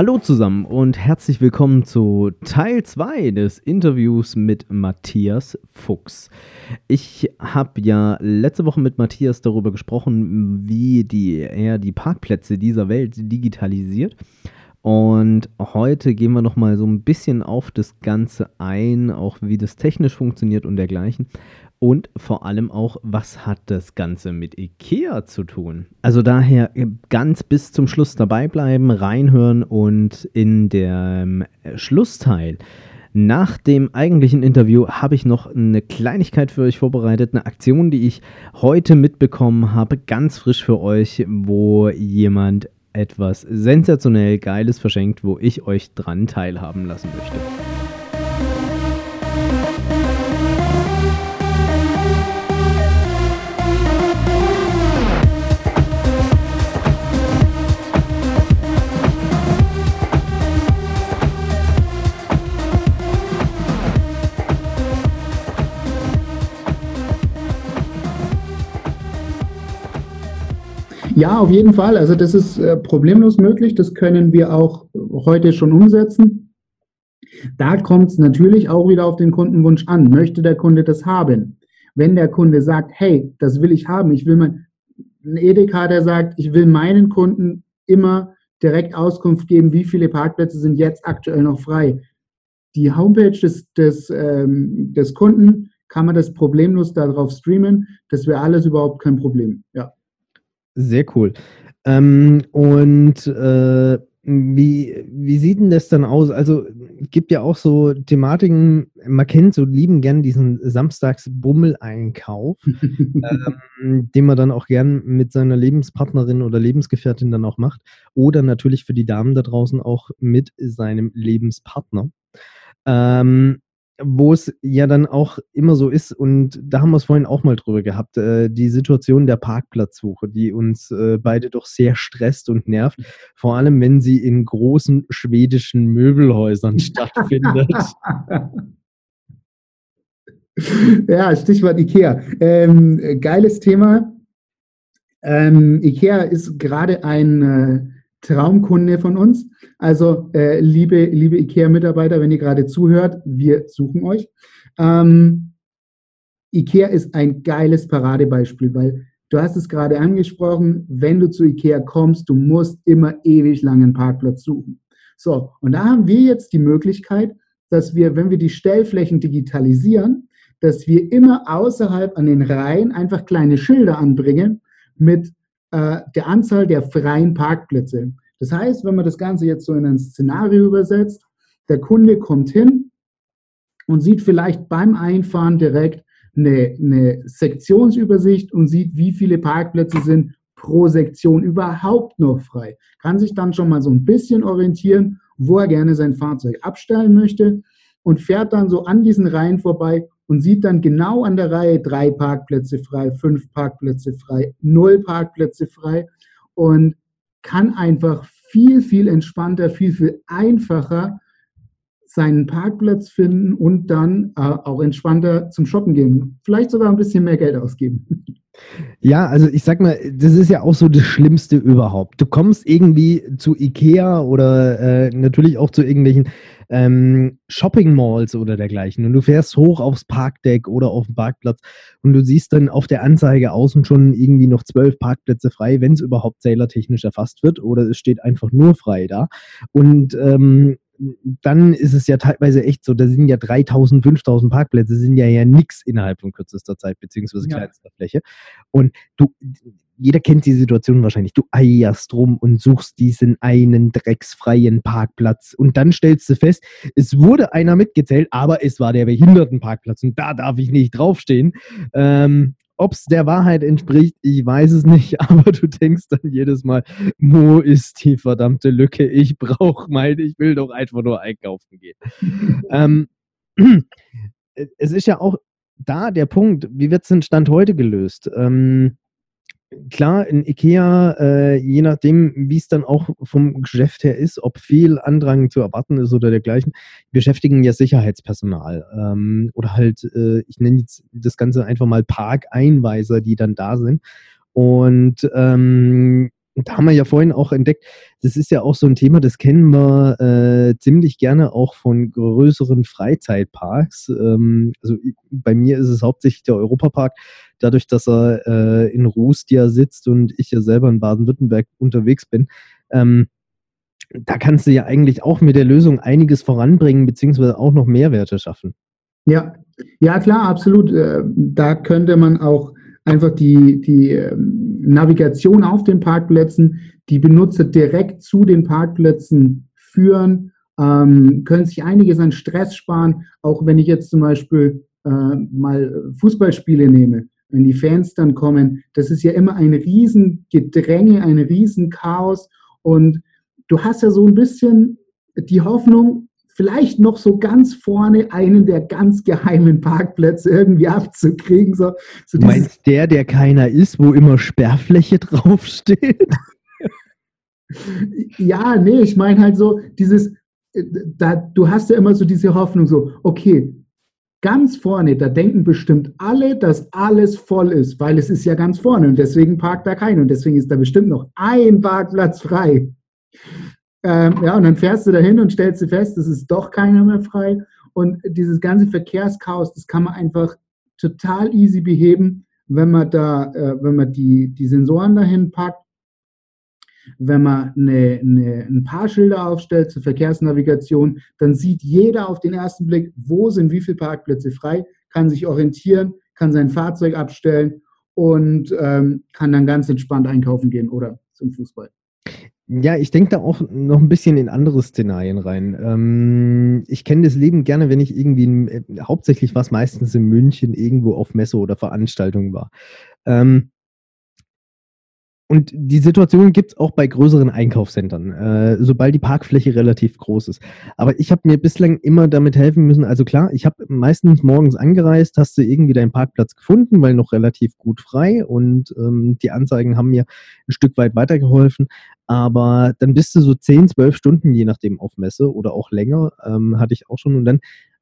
Hallo zusammen und herzlich willkommen zu Teil 2 des Interviews mit Matthias Fuchs. Ich habe ja letzte Woche mit Matthias darüber gesprochen, wie die, er die Parkplätze dieser Welt digitalisiert. Und heute gehen wir nochmal so ein bisschen auf das Ganze ein, auch wie das technisch funktioniert und dergleichen. Und vor allem auch, was hat das Ganze mit IKEA zu tun? Also daher ganz bis zum Schluss dabei bleiben, reinhören und in dem Schlussteil nach dem eigentlichen Interview habe ich noch eine Kleinigkeit für euch vorbereitet, eine Aktion, die ich heute mitbekommen habe, ganz frisch für euch, wo jemand etwas sensationell Geiles verschenkt, wo ich euch dran teilhaben lassen möchte. Ja, auf jeden Fall. Also das ist äh, problemlos möglich. Das können wir auch heute schon umsetzen. Da kommt es natürlich auch wieder auf den Kundenwunsch an. Möchte der Kunde das haben? Wenn der Kunde sagt, hey, das will ich haben, ich will mein, ein Edeka, der sagt, ich will meinen Kunden immer direkt Auskunft geben, wie viele Parkplätze sind jetzt aktuell noch frei. Die Homepage des, des, ähm, des Kunden kann man das problemlos darauf streamen. Das wäre alles überhaupt kein Problem. Ja. Sehr cool. Ähm, und äh, wie, wie sieht denn das dann aus? Also gibt ja auch so Thematiken, man kennt so lieben gern diesen Samstags-Bummel-Einkauf, ähm, den man dann auch gern mit seiner Lebenspartnerin oder Lebensgefährtin dann auch macht. Oder natürlich für die Damen da draußen auch mit seinem Lebenspartner. Ähm, wo es ja dann auch immer so ist, und da haben wir es vorhin auch mal drüber gehabt, äh, die Situation der Parkplatzsuche, die uns äh, beide doch sehr stresst und nervt, vor allem wenn sie in großen schwedischen Möbelhäusern stattfindet. Ja, Stichwort Ikea. Ähm, geiles Thema. Ähm, Ikea ist gerade ein äh, Traumkunde von uns. Also, äh, liebe, liebe IKEA-Mitarbeiter, wenn ihr gerade zuhört, wir suchen euch. Ähm, IKEA ist ein geiles Paradebeispiel, weil du hast es gerade angesprochen, wenn du zu IKEA kommst, du musst immer ewig langen Parkplatz suchen. So, und da haben wir jetzt die Möglichkeit, dass wir, wenn wir die Stellflächen digitalisieren, dass wir immer außerhalb an den Reihen einfach kleine Schilder anbringen mit äh, der Anzahl der freien Parkplätze. Das heißt, wenn man das Ganze jetzt so in ein Szenario übersetzt, der Kunde kommt hin und sieht vielleicht beim Einfahren direkt eine, eine Sektionsübersicht und sieht, wie viele Parkplätze sind pro Sektion überhaupt noch frei. Kann sich dann schon mal so ein bisschen orientieren, wo er gerne sein Fahrzeug abstellen möchte und fährt dann so an diesen Reihen vorbei und sieht dann genau an der Reihe drei Parkplätze frei, fünf Parkplätze frei, null Parkplätze frei und kann einfach viel, viel entspannter, viel, viel einfacher seinen Parkplatz finden und dann äh, auch entspannter zum Shoppen gehen. Vielleicht sogar ein bisschen mehr Geld ausgeben. Ja, also ich sag mal, das ist ja auch so das Schlimmste überhaupt. Du kommst irgendwie zu Ikea oder äh, natürlich auch zu irgendwelchen ähm, Shopping Malls oder dergleichen und du fährst hoch aufs Parkdeck oder auf den Parkplatz und du siehst dann auf der Anzeige außen schon irgendwie noch zwölf Parkplätze frei, wenn es überhaupt zählertechnisch erfasst wird oder es steht einfach nur frei da. Und ähm, dann ist es ja teilweise echt so, da sind ja 3000, 5000 Parkplätze, sind ja ja nichts innerhalb von kürzester Zeit, beziehungsweise ja. kleinster Fläche. Und du, jeder kennt die Situation wahrscheinlich. Du eierst rum und suchst diesen einen drecksfreien Parkplatz. Und dann stellst du fest, es wurde einer mitgezählt, aber es war der Behindertenparkplatz und da darf ich nicht draufstehen. Ähm, ob es der Wahrheit entspricht, ich weiß es nicht, aber du denkst dann jedes Mal, wo ist die verdammte Lücke? Ich brauche meine, ich will doch einfach nur einkaufen gehen. ähm, es ist ja auch da der Punkt, wie wird es denn Stand heute gelöst? Ähm, klar, in IKEA, äh, je nachdem, wie es dann auch vom Geschäft her ist, ob viel Andrang zu erwarten ist oder dergleichen, beschäftigen ja Sicherheitspersonal. Ähm, oder halt, äh, ich nenne jetzt das Ganze einfach mal Parkeinweiser, die dann da sind. Und ähm, da haben wir ja vorhin auch entdeckt, das ist ja auch so ein Thema, das kennen wir äh, ziemlich gerne auch von größeren Freizeitparks. Ähm, also bei mir ist es hauptsächlich der Europapark, dadurch, dass er äh, in Rust ja sitzt und ich ja selber in Baden-Württemberg unterwegs bin. Ähm, da kannst du ja eigentlich auch mit der Lösung einiges voranbringen, beziehungsweise auch noch Mehrwerte schaffen. Ja, ja klar, absolut. Äh, da könnte man auch einfach die, die ähm, Navigation auf den Parkplätzen, die Benutzer direkt zu den Parkplätzen führen, ähm, können sich einiges an Stress sparen, auch wenn ich jetzt zum Beispiel äh, mal Fußballspiele nehme. Wenn die Fans dann kommen, das ist ja immer ein Riesengedränge, ein Riesenchaos und du hast ja so ein bisschen die Hoffnung, vielleicht noch so ganz vorne einen der ganz geheimen Parkplätze irgendwie abzukriegen. So, so du meinst der, der keiner ist, wo immer Sperrfläche draufsteht? ja, nee, ich meine halt so dieses, äh, da, du hast ja immer so diese Hoffnung, so, okay, ganz vorne, da denken bestimmt alle, dass alles voll ist, weil es ist ja ganz vorne und deswegen parkt da keiner und deswegen ist da bestimmt noch ein Parkplatz frei. Ähm, ja, und dann fährst du dahin und stellst du fest, es ist doch keiner mehr frei. Und dieses ganze Verkehrschaos, das kann man einfach total easy beheben, wenn man da, äh, wenn man die, die Sensoren dahin packt, wenn man eine, eine, ein paar Schilder aufstellt zur Verkehrsnavigation, dann sieht jeder auf den ersten Blick, wo sind wie viele Parkplätze frei, kann sich orientieren, kann sein Fahrzeug abstellen und ähm, kann dann ganz entspannt einkaufen gehen oder zum Fußball. Ja, ich denke da auch noch ein bisschen in andere Szenarien rein. Ähm, ich kenne das Leben gerne, wenn ich irgendwie, äh, hauptsächlich was meistens in München irgendwo auf Messe oder Veranstaltung war. Ähm, und die Situation gibt es auch bei größeren Einkaufszentren, äh, sobald die Parkfläche relativ groß ist. Aber ich habe mir bislang immer damit helfen müssen. Also klar, ich habe meistens morgens angereist, hast du irgendwie deinen Parkplatz gefunden, weil noch relativ gut frei und ähm, die Anzeigen haben mir ein Stück weit weitergeholfen. Aber dann bist du so 10, 12 Stunden, je nachdem, auf Messe oder auch länger, ähm, hatte ich auch schon. Und dann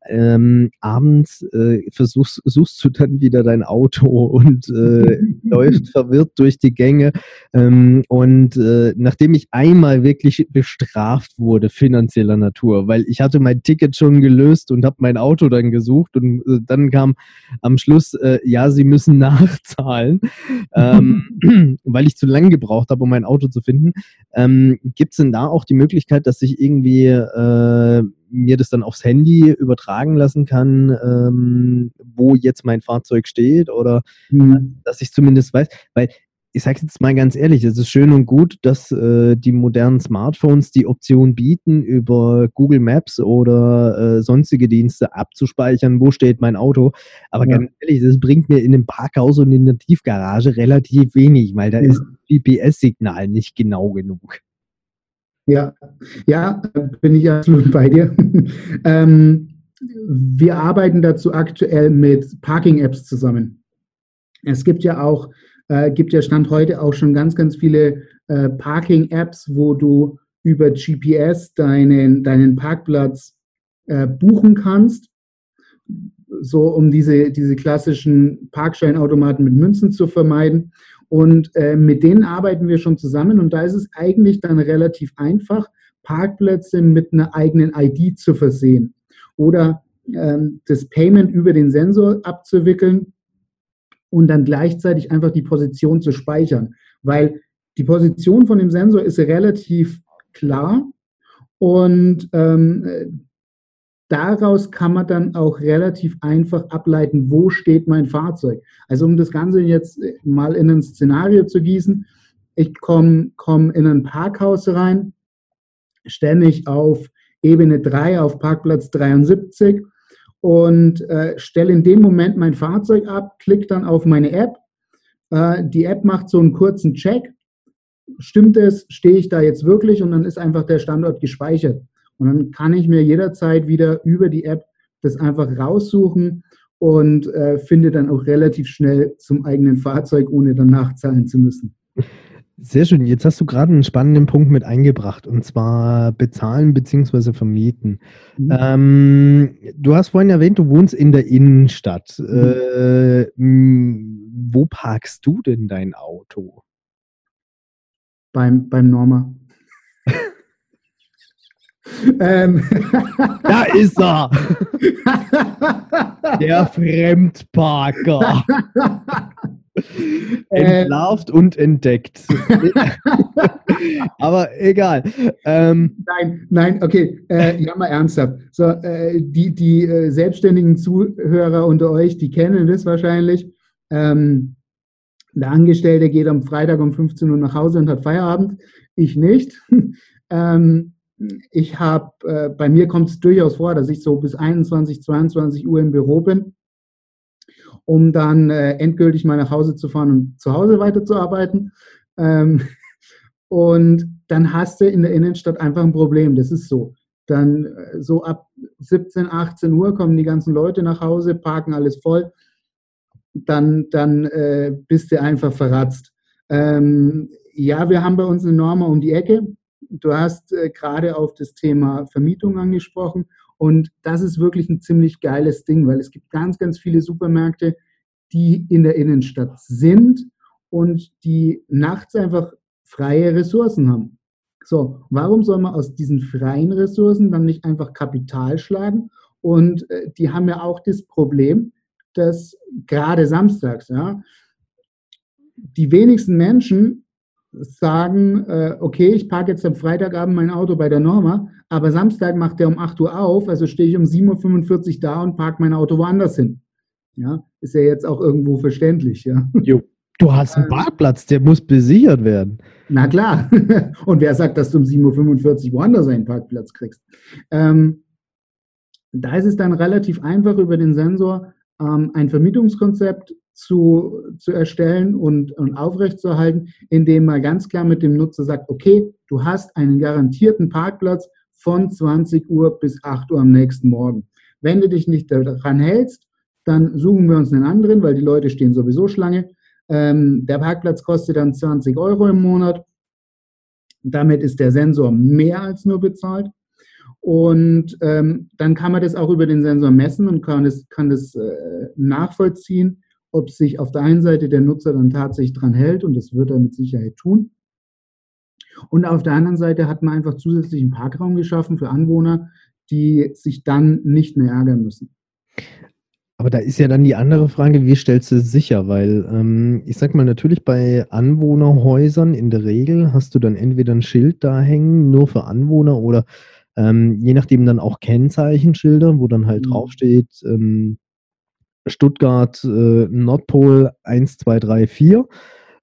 ähm, abends äh, versuchst suchst du dann wieder dein Auto und äh, läuft verwirrt durch die Gänge. Ähm, und äh, nachdem ich einmal wirklich bestraft wurde, finanzieller Natur, weil ich hatte mein Ticket schon gelöst und habe mein Auto dann gesucht und äh, dann kam am Schluss, äh, ja, sie müssen nachzahlen, ähm, weil ich zu lange gebraucht habe, um mein Auto zu finden. Ähm, Gibt es denn da auch die Möglichkeit, dass ich irgendwie äh, mir das dann aufs Handy übertragen lassen kann, ähm, wo jetzt mein Fahrzeug steht oder mhm. dass ich zumindest weiß, weil ich sage jetzt mal ganz ehrlich, es ist schön und gut, dass äh, die modernen Smartphones die Option bieten, über Google Maps oder äh, sonstige Dienste abzuspeichern, wo steht mein Auto. Aber ja. ganz ehrlich, das bringt mir in einem Parkhaus und in der Tiefgarage relativ wenig, weil da ja. ist GPS-Signal nicht genau genug. Ja, ja, bin ich absolut bei dir. ähm, wir arbeiten dazu aktuell mit Parking-Apps zusammen. Es gibt ja auch, äh, gibt ja Stand heute auch schon ganz, ganz viele äh, Parking-Apps, wo du über GPS deinen, deinen Parkplatz äh, buchen kannst, so um diese, diese klassischen Parkscheinautomaten mit Münzen zu vermeiden. Und äh, mit denen arbeiten wir schon zusammen. Und da ist es eigentlich dann relativ einfach, Parkplätze mit einer eigenen ID zu versehen. Oder ähm, das Payment über den Sensor abzuwickeln und dann gleichzeitig einfach die Position zu speichern, weil die Position von dem Sensor ist relativ klar und ähm, daraus kann man dann auch relativ einfach ableiten, wo steht mein Fahrzeug. Also um das Ganze jetzt mal in ein Szenario zu gießen, ich komme komm in ein Parkhaus rein, stelle mich auf Ebene 3 auf Parkplatz 73 und äh, stelle in dem Moment mein Fahrzeug ab, klicke dann auf meine App Äh, die App macht so einen kurzen Check. Stimmt es? Stehe ich da jetzt wirklich? Und dann ist einfach der Standort gespeichert. Und dann kann ich mir jederzeit wieder über die App das einfach raussuchen und äh, finde dann auch relativ schnell zum eigenen Fahrzeug, ohne dann nachzahlen zu müssen. Sehr schön. Jetzt hast du gerade einen spannenden Punkt mit eingebracht, und zwar bezahlen bzw. vermieten. Mhm. Ähm, du hast vorhin erwähnt, du wohnst in der Innenstadt. Mhm. Äh, wo parkst du denn dein Auto? Beim, beim Norma. ähm. Da ist er! Der Fremdparker. Entlarvt und entdeckt. Aber egal. Ähm, nein, nein, okay. Äh, ja, mal ernsthaft. So, äh, die die äh, selbstständigen Zuhörer unter euch, die kennen das wahrscheinlich. Ähm, der Angestellte geht am Freitag um 15 Uhr nach Hause und hat Feierabend. Ich nicht. ähm, ich habe, äh, bei mir kommt es durchaus vor, dass ich so bis 21, 22 Uhr im Büro bin um dann äh, endgültig mal nach Hause zu fahren und zu Hause weiterzuarbeiten. Ähm, und dann hast du in der Innenstadt einfach ein Problem. Das ist so. Dann äh, so ab 17, 18 Uhr kommen die ganzen Leute nach Hause, parken alles voll. Dann, dann äh, bist du einfach verratzt. Ähm, ja, wir haben bei uns eine Norma um die Ecke. Du hast äh, gerade auf das Thema Vermietung angesprochen. Und das ist wirklich ein ziemlich geiles Ding, weil es gibt ganz, ganz viele Supermärkte, die in der Innenstadt sind und die nachts einfach freie Ressourcen haben. So, warum soll man aus diesen freien Ressourcen dann nicht einfach Kapital schlagen? Und äh, die haben ja auch das Problem, dass gerade samstags, ja, die wenigsten Menschen sagen, äh, okay, ich parke jetzt am Freitagabend mein Auto bei der Norma, aber Samstag macht der um 8 Uhr auf, also stehe ich um 7.45 Uhr da und parke mein Auto woanders hin. Ja, ist ja jetzt auch irgendwo verständlich, ja. Jo. Du hast einen Parkplatz, der muss besichert werden. Na klar. Und wer sagt, dass du um 7.45 Uhr woanders einen Parkplatz kriegst? Ähm, da ist es dann relativ einfach, über den Sensor ähm, ein Vermietungskonzept zu, zu erstellen und, und aufrechtzuerhalten, indem man ganz klar mit dem Nutzer sagt, okay, du hast einen garantierten Parkplatz von 20 Uhr bis 8 Uhr am nächsten Morgen. Wenn du dich nicht daran hältst, dann suchen wir uns einen anderen, weil die Leute stehen sowieso Schlange. Ähm, der Parkplatz kostet dann 20 Euro im Monat. Damit ist der Sensor mehr als nur bezahlt. Und ähm, dann kann man das auch über den Sensor messen und kann das, kann das äh, nachvollziehen, ob sich auf der einen Seite der Nutzer dann tatsächlich dran hält und das wird er mit Sicherheit tun. Und auf der anderen Seite hat man einfach zusätzlichen Parkraum geschaffen für Anwohner, die sich dann nicht mehr ärgern müssen. Aber da ist ja dann die andere Frage, wie stellst du es sicher? Weil ähm, ich sag mal, natürlich bei Anwohnerhäusern in der Regel hast du dann entweder ein Schild da hängen, nur für Anwohner oder ähm, je nachdem dann auch Kennzeichenschilder, wo dann halt mhm. draufsteht, ähm, Stuttgart äh, Nordpol 1, 2, 3, 4.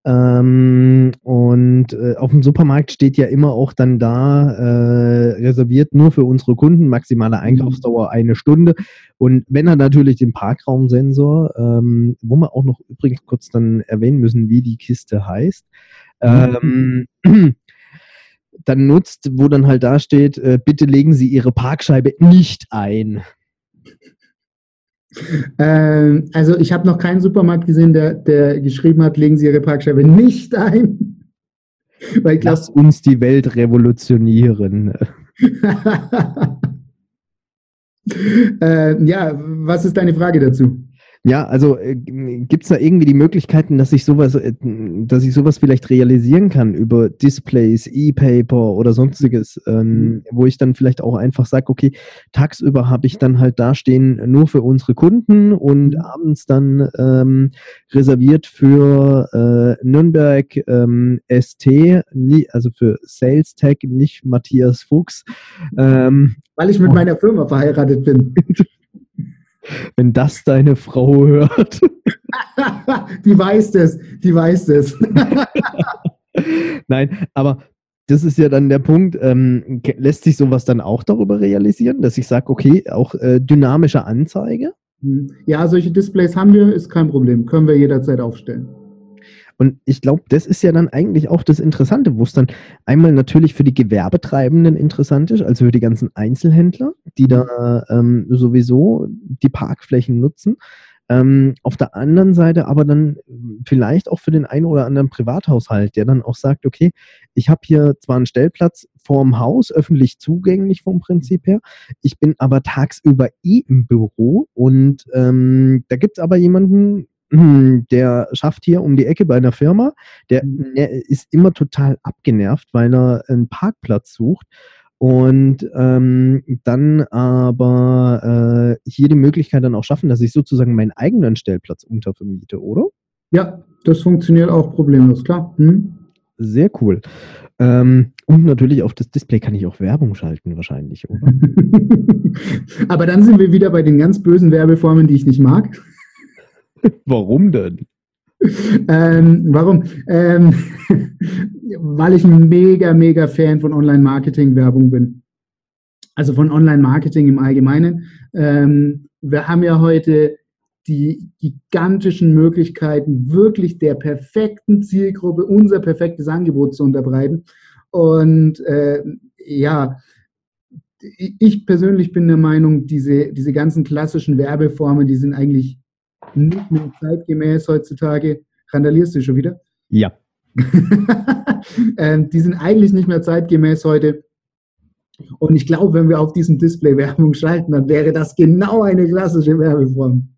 Ähm, und äh, auf dem Supermarkt steht ja immer auch dann da, äh, reserviert nur für unsere Kunden, maximale mhm. Einkaufsdauer eine Stunde. Und wenn er natürlich den Parkraumsensor, ähm, wo wir auch noch übrigens kurz dann erwähnen müssen, wie die Kiste heißt, mhm. ähm, dann nutzt, wo dann halt da steht, äh, bitte legen Sie Ihre Parkscheibe nicht ein. Ähm, also ich habe noch keinen Supermarkt gesehen, der, der geschrieben hat, legen Sie Ihre Parkscheibe nicht ein. Weil glaub, Lass uns die Welt revolutionieren. äh, ja, was ist deine Frage dazu? Ja, also äh, gibt es da irgendwie die Möglichkeiten, dass ich sowas, äh, dass ich sowas vielleicht realisieren kann über Displays, E-Paper oder sonstiges, ähm, mhm. wo ich dann vielleicht auch einfach sage, okay, tagsüber habe ich dann halt dastehen nur für unsere Kunden und mhm. abends dann ähm, reserviert für äh, Nürnberg ähm, ST, nie, also für Sales Tech, nicht Matthias Fuchs. Ähm, Weil ich mit meiner Firma verheiratet bin. wenn das deine Frau hört. die weiß es, die weiß es. Nein, aber das ist ja dann der Punkt, ähm, lässt sich sowas dann auch darüber realisieren, dass ich sage, okay, auch äh, dynamische Anzeige? Hm. Ja, solche Displays haben wir, ist kein Problem, können wir jederzeit aufstellen. Und ich glaube, das ist ja dann eigentlich auch das Interessante, wo es dann einmal natürlich für die Gewerbetreibenden interessant ist, also für die ganzen Einzelhändler, die da ähm, sowieso die Parkflächen nutzen. Ähm, auf der anderen Seite aber dann vielleicht auch für den einen oder anderen Privathaushalt, der dann auch sagt, okay, ich habe hier zwar einen Stellplatz vorm Haus, öffentlich zugänglich vom Prinzip her, ich bin aber tagsüber eh im Büro und ähm, da gibt es aber jemanden, der schafft hier um die Ecke bei einer Firma, der, der mhm. ist immer total abgenervt, weil er einen Parkplatz sucht und ähm, dann aber äh, hier die Möglichkeit dann auch schaffen, dass ich sozusagen meinen eigenen Stellplatz untervermiete, oder? Ja, das funktioniert auch problemlos, klar. Hm? Sehr cool. Ähm, und natürlich auf das Display kann ich auch Werbung schalten, wahrscheinlich, oder? aber dann sind wir wieder bei den ganz bösen Werbeformen, die ich nicht mag. Warum denn? ähm, warum? Ähm, weil ich ein mega, mega Fan von Online-Marketing-Werbung bin. Also von Online-Marketing im Allgemeinen. Ähm, wir haben ja heute die gigantischen Möglichkeiten, wirklich der perfekten Zielgruppe unser perfektes Angebot zu unterbreiten. Und äh, ja, ich persönlich bin der Meinung, diese, diese ganzen klassischen Werbeformen, die sind eigentlich nicht mehr zeitgemäß heutzutage. Randalierst du schon wieder? Ja. ähm, die sind eigentlich nicht mehr zeitgemäß heute. Und ich glaube, wenn wir auf diesem Display Werbung schalten, dann wäre das genau eine klassische Werbeform.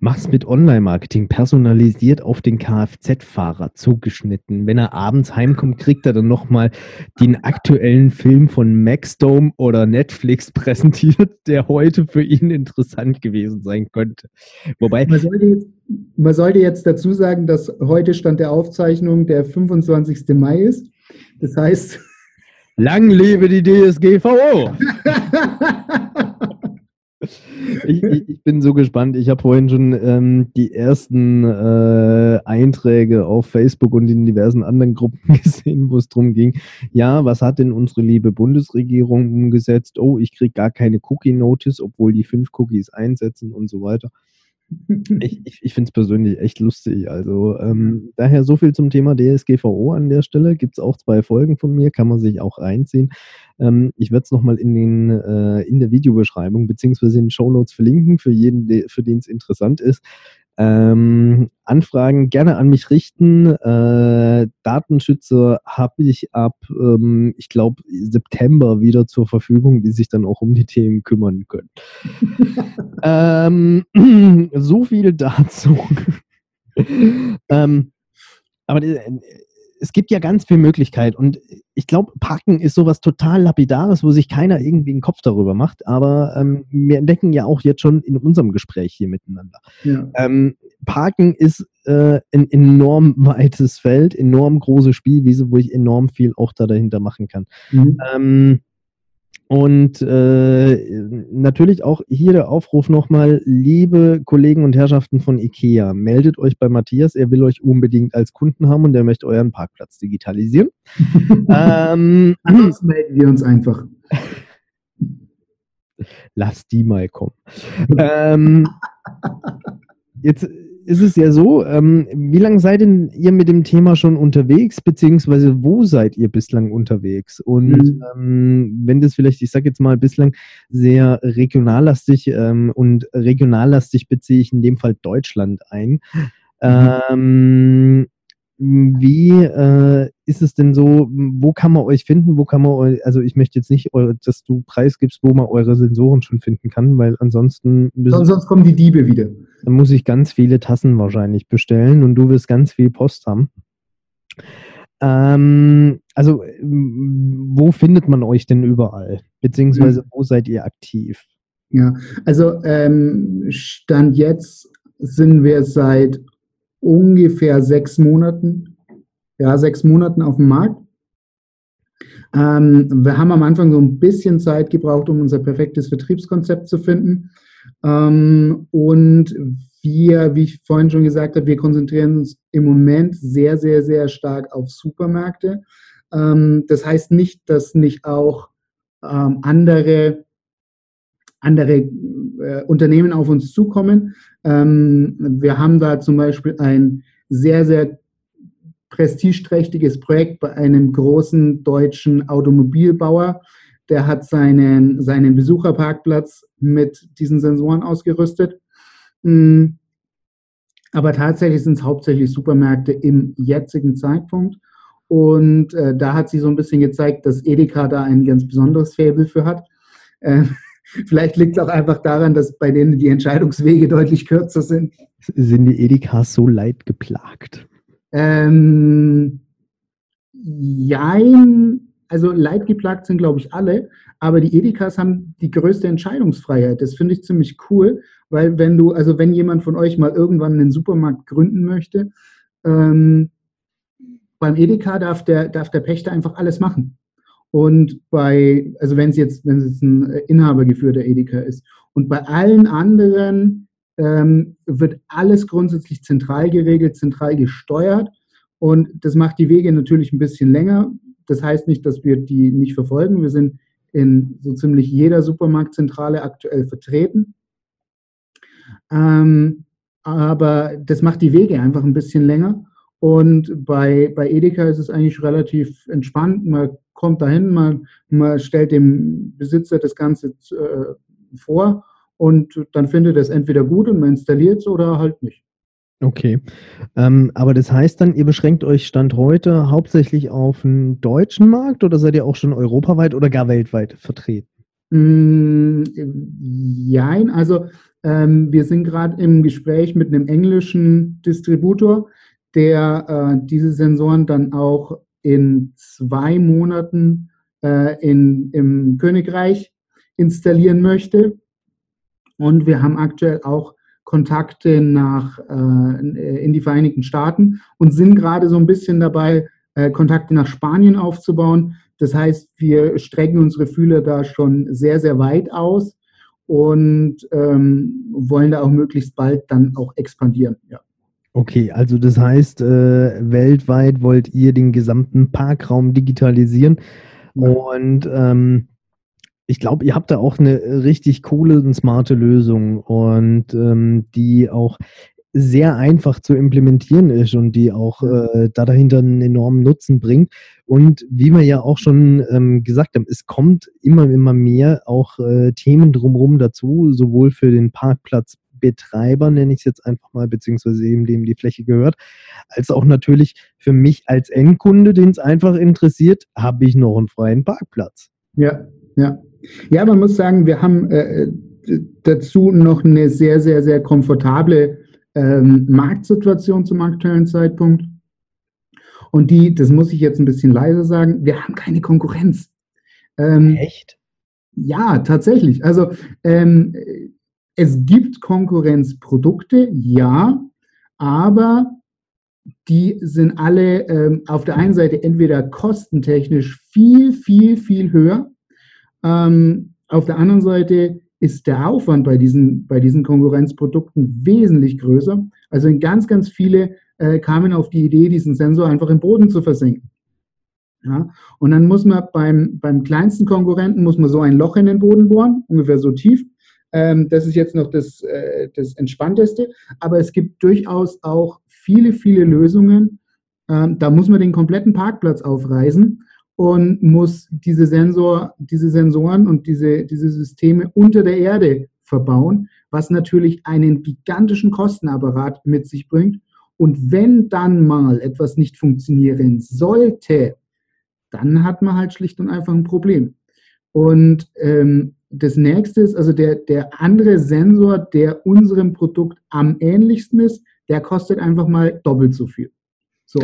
Mach's mit Online-Marketing, personalisiert auf den Kfz-Fahrer zugeschnitten. Wenn er abends heimkommt, kriegt er dann nochmal den aktuellen Film von Maxdome oder Netflix präsentiert, der heute für ihn interessant gewesen sein könnte. Wobei. Man sollte, jetzt, man sollte jetzt dazu sagen, dass heute Stand der Aufzeichnung der 25. Mai ist. Das heißt. Lang lebe die DSGVO! Ich, ich, bin so gespannt. Ich habe vorhin schon ähm, die ersten äh, Einträge auf Facebook und in diversen anderen Gruppen gesehen, wo es darum ging, ja, was hat denn unsere liebe Bundesregierung umgesetzt? Oh, ich kriege gar keine Cookie-Notice, obwohl die fünf Cookies einsetzen und so weiter. Ich, ich, ich finde es persönlich echt lustig. Also ähm, daher so viel zum Thema DSGVO an der Stelle. Gibt es auch zwei Folgen von mir, kann man sich auch reinziehen. Ähm, ich werde es nochmal in, äh, in der Videobeschreibung beziehungsweise in den Show Notes verlinken, für jeden, für den es interessant ist. Ähm, Anfragen gerne an mich richten. Äh, Datenschützer habe ich ab, ähm, ich glaube, September wieder zur Verfügung, die sich dann auch um die Themen kümmern können. ähm, so viel dazu. ähm, aber es gibt ja ganz viele Möglichkeiten und ich glaube, Parken ist sowas total Lapidares, wo sich keiner irgendwie einen Kopf darüber macht, aber ähm, wir entdecken ja auch jetzt schon in unserem Gespräch hier miteinander. Ja. Ähm, Parken ist äh, ein enorm weites Feld, enorm große Spielwiese, wo ich enorm viel auch da dahinter machen kann. Mhm. Ähm, und äh, natürlich auch hier der Aufruf nochmal, liebe Kollegen und Herrschaften von IKEA, meldet euch bei Matthias, er will euch unbedingt als Kunden haben und er möchte euren Parkplatz digitalisieren. ähm, Ansonsten melden wir uns einfach. Lass die mal kommen. ähm, jetzt ist es ja so, ähm, wie lange seid denn ihr mit dem Thema schon unterwegs, beziehungsweise wo seid ihr bislang unterwegs? Und mhm. ähm, wenn das vielleicht, ich sage jetzt mal, bislang sehr regionallastig ähm, und regionallastig beziehe ich in dem Fall Deutschland ein. Mhm. Wie äh, ist es denn so, wo kann man euch finden, wo kann man euch, also ich möchte jetzt nicht, dass du preisgibst, wo man eure Sensoren schon finden kann, weil ansonsten... Sonst kommen die Diebe wieder. Dann muss ich ganz viele Tassen wahrscheinlich bestellen und du wirst ganz viel Post haben. Ähm, also wo findet man euch denn überall? Beziehungsweise wo seid ihr aktiv? Ja, also ähm, Stand jetzt sind wir seit ungefähr sechs Monaten, ja, sechs Monaten auf dem Markt. Ähm, wir haben am Anfang so ein bisschen Zeit gebraucht, um unser perfektes Vertriebskonzept zu finden. Ähm, und wir, wie ich vorhin schon gesagt habe, wir konzentrieren uns im Moment sehr, sehr, sehr stark auf Supermärkte. Ähm, das heißt nicht, dass nicht auch ähm, andere andere äh, Unternehmen auf uns zukommen. Ähm, wir haben da zum Beispiel ein sehr, sehr prestigeträchtiges Projekt bei einem großen deutschen Automobilbauer. Der hat seinen, seinen Besucherparkplatz mit diesen Sensoren ausgerüstet. Hm. Aber tatsächlich sind es hauptsächlich Supermärkte im jetzigen Zeitpunkt. Und äh, da hat sie so ein bisschen gezeigt, dass Edeka da ein ganz besonderes Faible für hat. Äh, vielleicht liegt es auch einfach daran, dass bei denen die Entscheidungswege deutlich kürzer sind. Sind die Edekas so leid geplagt? Ähm, jein, also leidgeplagt sind, glaube ich, alle, aber die Edekas haben die größte Entscheidungsfreiheit. Das finde ich ziemlich cool, weil wenn du, also wenn jemand von euch mal irgendwann einen Supermarkt gründen möchte, ähm, beim Edeka darf der, darf der Pächter einfach alles machen. Und bei, also wenn es jetzt, wenn es jetzt ein inhabergeführter Edeka ist. Und bei allen anderen ähm, wird alles grundsätzlich zentral geregelt, zentral gesteuert. Und das macht die Wege natürlich ein bisschen länger. Das heißt nicht, dass wir die nicht verfolgen. Wir sind in so ziemlich jeder Supermarktzentrale aktuell vertreten. Ähm, aber das macht die Wege einfach ein bisschen länger. Und bei, bei Edeka ist es eigentlich relativ entspannt. Man kommt dahin, man, man stellt dem Besitzer das Ganze äh, vor und dann findet er es entweder gut und man installiert es oder halt nicht. Okay. Ähm, aber das heißt dann, ihr beschränkt euch Stand heute hauptsächlich auf den deutschen Markt oder seid ihr auch schon europaweit oder gar weltweit vertreten? Mm, jein, also ähm, wir sind gerade im Gespräch mit einem englischen Distributor, der äh, diese Sensoren dann auch in zwei Monaten äh, in, im Königreich installieren möchte. Und wir haben aktuell auch Kontakte nach, äh, in die Vereinigten Staaten und sind gerade so ein bisschen dabei, äh, Kontakte nach Spanien aufzubauen. Das heißt, wir strecken unsere Fühler da schon sehr, sehr weit aus und ähm, wollen da auch möglichst bald dann auch expandieren. Ja. Okay, also das heißt, äh, weltweit wollt ihr den gesamten Parkraum digitalisieren ja. und ähm, ich glaube, ihr habt da auch eine richtig coole und smarte Lösung und ähm, die auch sehr einfach zu implementieren ist und die auch äh, da dahinter einen enormen Nutzen bringt. Und wie wir ja auch schon ähm, gesagt haben, es kommt immer, immer mehr auch äh, Themen drumherum dazu, sowohl für den Parkplatzbetreiber, nenne ich es jetzt einfach mal, beziehungsweise eben dem die Fläche gehört, als auch natürlich für mich als Endkunde, den es einfach interessiert, habe ich noch einen freien Parkplatz. Ja, ja. Ja, man muss sagen, wir haben äh, dazu noch eine sehr, sehr, sehr komfortable ähm, Marktsituation zum aktuellen Zeitpunkt. Und die, das muss ich jetzt ein bisschen leiser sagen, wir haben keine Konkurrenz. Ähm, Echt? Ja, tatsächlich. Also ähm, es gibt Konkurrenzprodukte, ja, aber die sind alle ähm, auf der einen Seite entweder kostentechnisch viel, viel, viel höher ähm, auf der anderen Seite ist der Aufwand bei diesen, bei diesen Konkurrenzprodukten wesentlich größer. Also ganz, ganz viele äh, kamen auf die Idee, diesen Sensor einfach im Boden zu versenken. Ja, und dann muss man beim, beim kleinsten Konkurrenten muss man so ein Loch in den Boden bohren, ungefähr so tief. Ähm, das ist jetzt noch das, äh, das Entspannteste. Aber es gibt durchaus auch viele, viele Lösungen. Ähm, da muss man den kompletten Parkplatz aufreißen und muss diese, Sensor, diese Sensoren und diese, diese Systeme unter der Erde verbauen, was natürlich einen gigantischen Kostenapparat mit sich bringt. Und wenn dann mal etwas nicht funktionieren sollte, dann hat man halt schlicht und einfach ein Problem. Und ähm, das nächste ist, also der, der andere Sensor, der unserem Produkt am ähnlichsten ist, der kostet einfach mal doppelt so viel. So,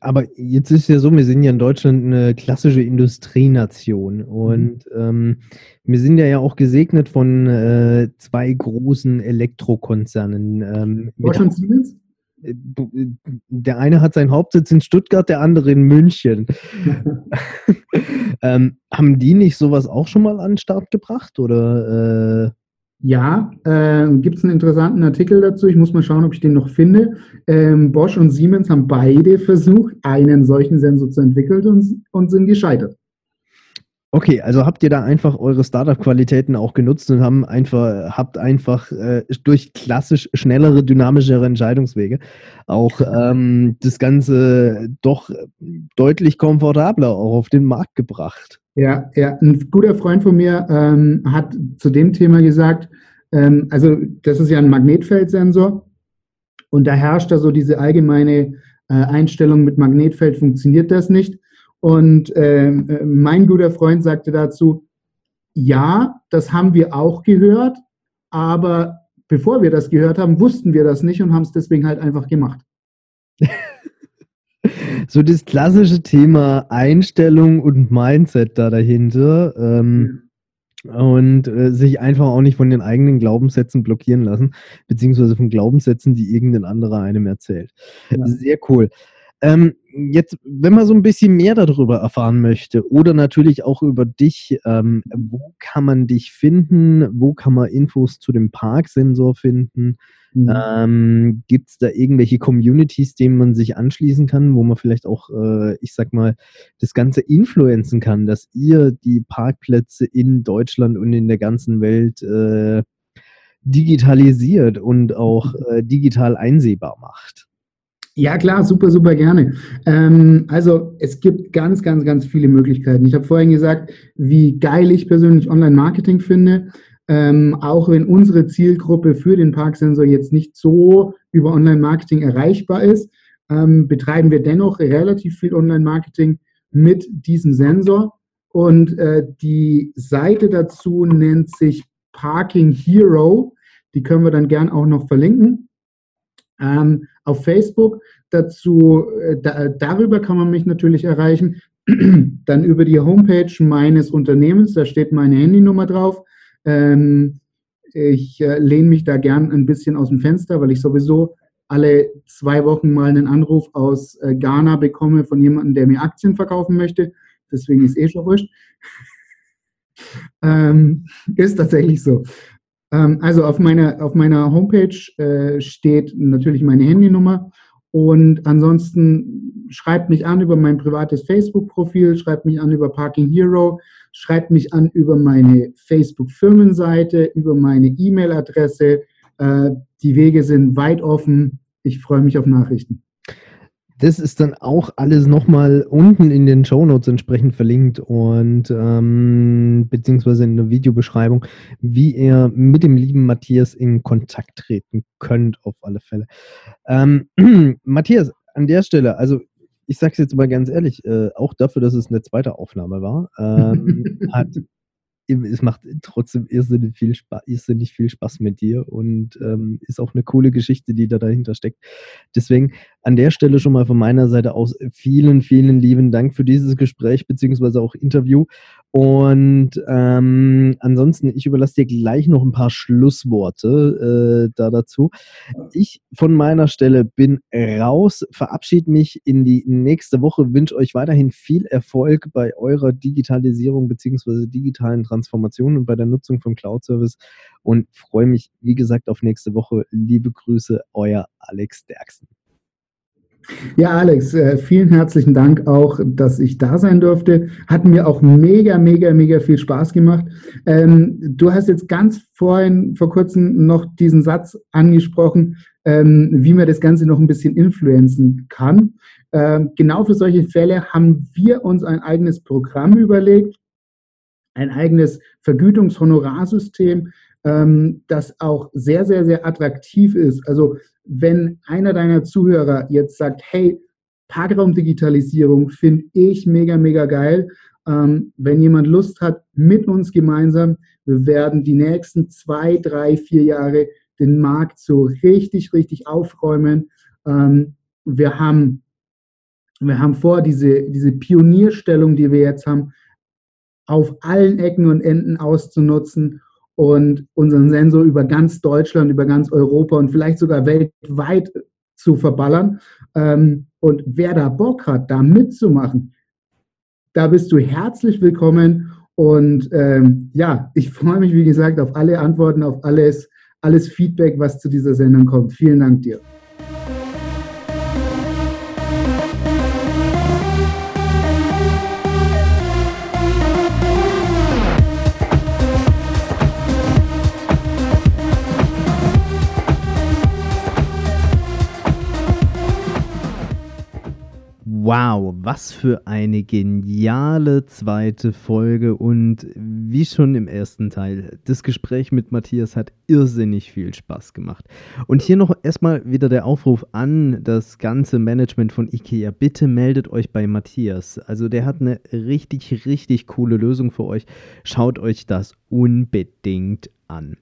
aber jetzt ist ja so, wir sind ja in Deutschland eine klassische Industrienation und mhm. ähm, wir sind ja, ja auch gesegnet von äh, zwei großen Elektrokonzernen. Ähm, Bosch und Siemens? Der eine hat seinen Hauptsitz in Stuttgart, der andere in München. ähm, haben die nicht sowas auch schon mal an den Start gebracht? Oder äh, ja, äh, gibt es einen interessanten Artikel dazu. Ich muss mal schauen, ob ich den noch finde. Ähm, Bosch und Siemens haben beide versucht, einen solchen Sensor zu entwickeln und, und sind gescheitert. Okay, also habt ihr da einfach eure Startup-Qualitäten auch genutzt und haben einfach, habt einfach äh, durch klassisch schnellere, dynamischere Entscheidungswege auch ähm, das Ganze doch deutlich komfortabler auch auf den Markt gebracht. Ja, ja, ein guter Freund von mir ähm, hat zu dem Thema gesagt, ähm, also das ist ja ein Magnetfeldsensor und da herrscht da so diese allgemeine äh, Einstellung mit Magnetfeld funktioniert das nicht. Und äh, mein guter Freund sagte dazu, ja, das haben wir auch gehört, aber bevor wir das gehört haben, wussten wir das nicht und haben es deswegen halt einfach gemacht. so das klassische Thema Einstellung und Mindset da dahinter. Ähm, und äh, sich einfach auch nicht von den eigenen Glaubenssätzen blockieren lassen, beziehungsweise von Glaubenssätzen, die irgendein anderer einem erzählt. Ja. Sehr cool. Ähm, jetzt, wenn man so ein bisschen mehr darüber erfahren möchte oder natürlich auch über dich, ähm, wo kann man dich finden? Wo kann man Infos zu dem Parksensor finden? Mhm. Ähm, Gibt es da irgendwelche Communities, denen man sich anschließen kann, wo man vielleicht auch, äh, ich sag mal, das Ganze influenzen kann, dass ihr die Parkplätze in Deutschland und in der ganzen Welt äh, digitalisiert und auch mhm. äh, digital einsehbar macht? Ja, klar, super, super gerne. Ähm, also es gibt ganz, ganz, ganz viele Möglichkeiten. Ich habe vorhin gesagt, wie geil ich persönlich Online-Marketing finde. Ähm, auch wenn unsere Zielgruppe für den Parksensor jetzt nicht so über Online-Marketing erreichbar ist, ähm, betreiben wir dennoch relativ viel Online-Marketing mit diesem Sensor. Und äh, die Seite dazu nennt sich Parking Hero. Die können wir dann gern auch noch verlinken ähm, auf Facebook. Dazu, äh, da, darüber kann man mich natürlich erreichen. Dann über die Homepage meines Unternehmens, da steht meine Handynummer drauf. Ähm, ich äh, lehne mich da gern ein bisschen aus dem Fenster, weil ich sowieso alle zwei Wochen mal einen Anruf aus äh, Ghana bekomme von jemandem, der mir Aktien verkaufen möchte. Deswegen ist eh schon wurscht. ähm, ist tatsächlich so. Ähm, also auf meiner, auf meiner Homepage äh, steht natürlich meine Handynummer und ansonsten schreibt mich an über mein privates Facebook-Profil, schreibt mich an über Parking Hero, schreibt mich an über meine Facebook-Firmenseite, über meine E-Mail-Adresse. Äh, die Wege sind weit offen. Ich freue mich auf Nachrichten. Das ist dann auch alles nochmal unten in den Show Notes entsprechend verlinkt und ähm, beziehungsweise in der Videobeschreibung, wie ihr mit dem lieben Matthias in Kontakt treten könnt, auf alle Fälle. Ähm, Matthias, an der Stelle, also ich sage es jetzt mal ganz ehrlich, äh, auch dafür, dass es eine zweite Aufnahme war, ähm, hat es macht trotzdem irrsinnig viel, Spaß, irrsinnig viel Spaß mit dir und ähm, ist auch eine coole Geschichte, die da dahinter steckt. Deswegen an der Stelle schon mal von meiner Seite aus vielen, vielen lieben Dank für dieses Gespräch beziehungsweise auch Interview. Und ähm, ansonsten, ich überlasse dir gleich noch ein paar Schlussworte äh, da dazu. Ich von meiner Stelle bin raus, verabschiede mich in die nächste Woche, wünsche euch weiterhin viel Erfolg bei eurer Digitalisierung beziehungsweise digitalen Transformation und bei der Nutzung von Cloud Service und freue mich, wie gesagt, auf nächste Woche. Liebe Grüße, euer Alex Derksen. Ja, Alex, äh, vielen herzlichen Dank auch, dass ich da sein durfte. Hat mir auch mega, mega, mega viel Spaß gemacht. Ähm, du hast jetzt ganz vorhin, vor kurzem noch diesen Satz angesprochen, ähm, wie man das Ganze noch ein bisschen influenzen kann. Ähm, genau für solche Fälle haben wir uns ein eigenes Programm überlegt, ein eigenes Vergütungshonorarsystem, ähm, das auch sehr, sehr, sehr attraktiv ist. Also wenn einer deiner Zuhörer jetzt sagt, hey, Parkraumdigitalisierung finde ich mega, mega geil. Ähm, wenn jemand Lust hat, mit uns gemeinsam, wir werden die nächsten zwei, drei, vier Jahre den Markt so richtig, richtig aufräumen. Ähm, wir, haben, wir haben vor, diese, diese Pionierstellung, die wir jetzt haben, auf allen Ecken und Enden auszunutzen und unseren Sensor über ganz Deutschland, über ganz Europa und vielleicht sogar weltweit zu verballern. Ähm, und wer da Bock hat, da mitzumachen, da bist du herzlich willkommen. Und ähm, ja, ich freue mich, wie gesagt, auf alle Antworten, auf alles, alles Feedback, was zu dieser Sendung kommt. Vielen Dank dir. Wow, was für eine geniale zweite Folge und wie schon im ersten Teil, das Gespräch mit Matthias hat irrsinnig viel Spaß gemacht. Und hier noch erstmal wieder der Aufruf an das ganze Management von IKEA. Bitte meldet euch bei Matthias. Also der hat eine richtig, richtig coole Lösung für euch. Schaut euch das unbedingt an.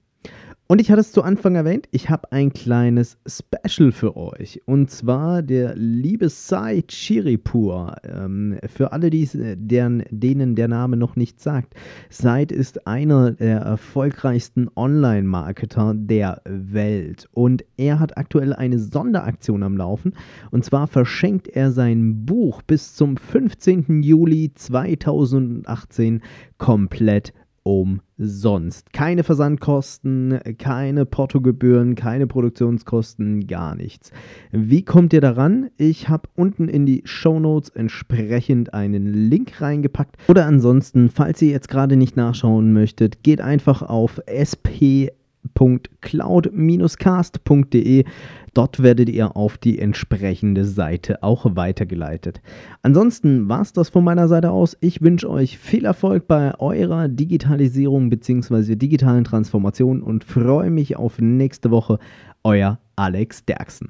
Und ich hatte es zu Anfang erwähnt, ich habe ein kleines Special für euch. Und zwar der liebe Sai Chiripur. Ähm, für alle, die, deren, denen der Name noch nicht sagt. Said ist einer der erfolgreichsten Online-Marketer der Welt. Und er hat aktuell eine Sonderaktion am Laufen. Und zwar verschenkt er sein Buch bis zum 15. Juli 2018 komplett umsonst. Keine Versandkosten, keine Portogebühren, keine Produktionskosten, gar nichts. Wie kommt ihr daran? Ich habe unten in die Show Notes entsprechend einen Link reingepackt. Oder ansonsten, falls ihr jetzt gerade nicht nachschauen möchtet, geht einfach auf sp.cloud-cast.de. Dort werdet ihr auf die entsprechende Seite auch weitergeleitet. Ansonsten war es das von meiner Seite aus. Ich wünsche euch viel Erfolg bei eurer Digitalisierung bzw. digitalen Transformation und freue mich auf nächste Woche. Euer Alex Derksen.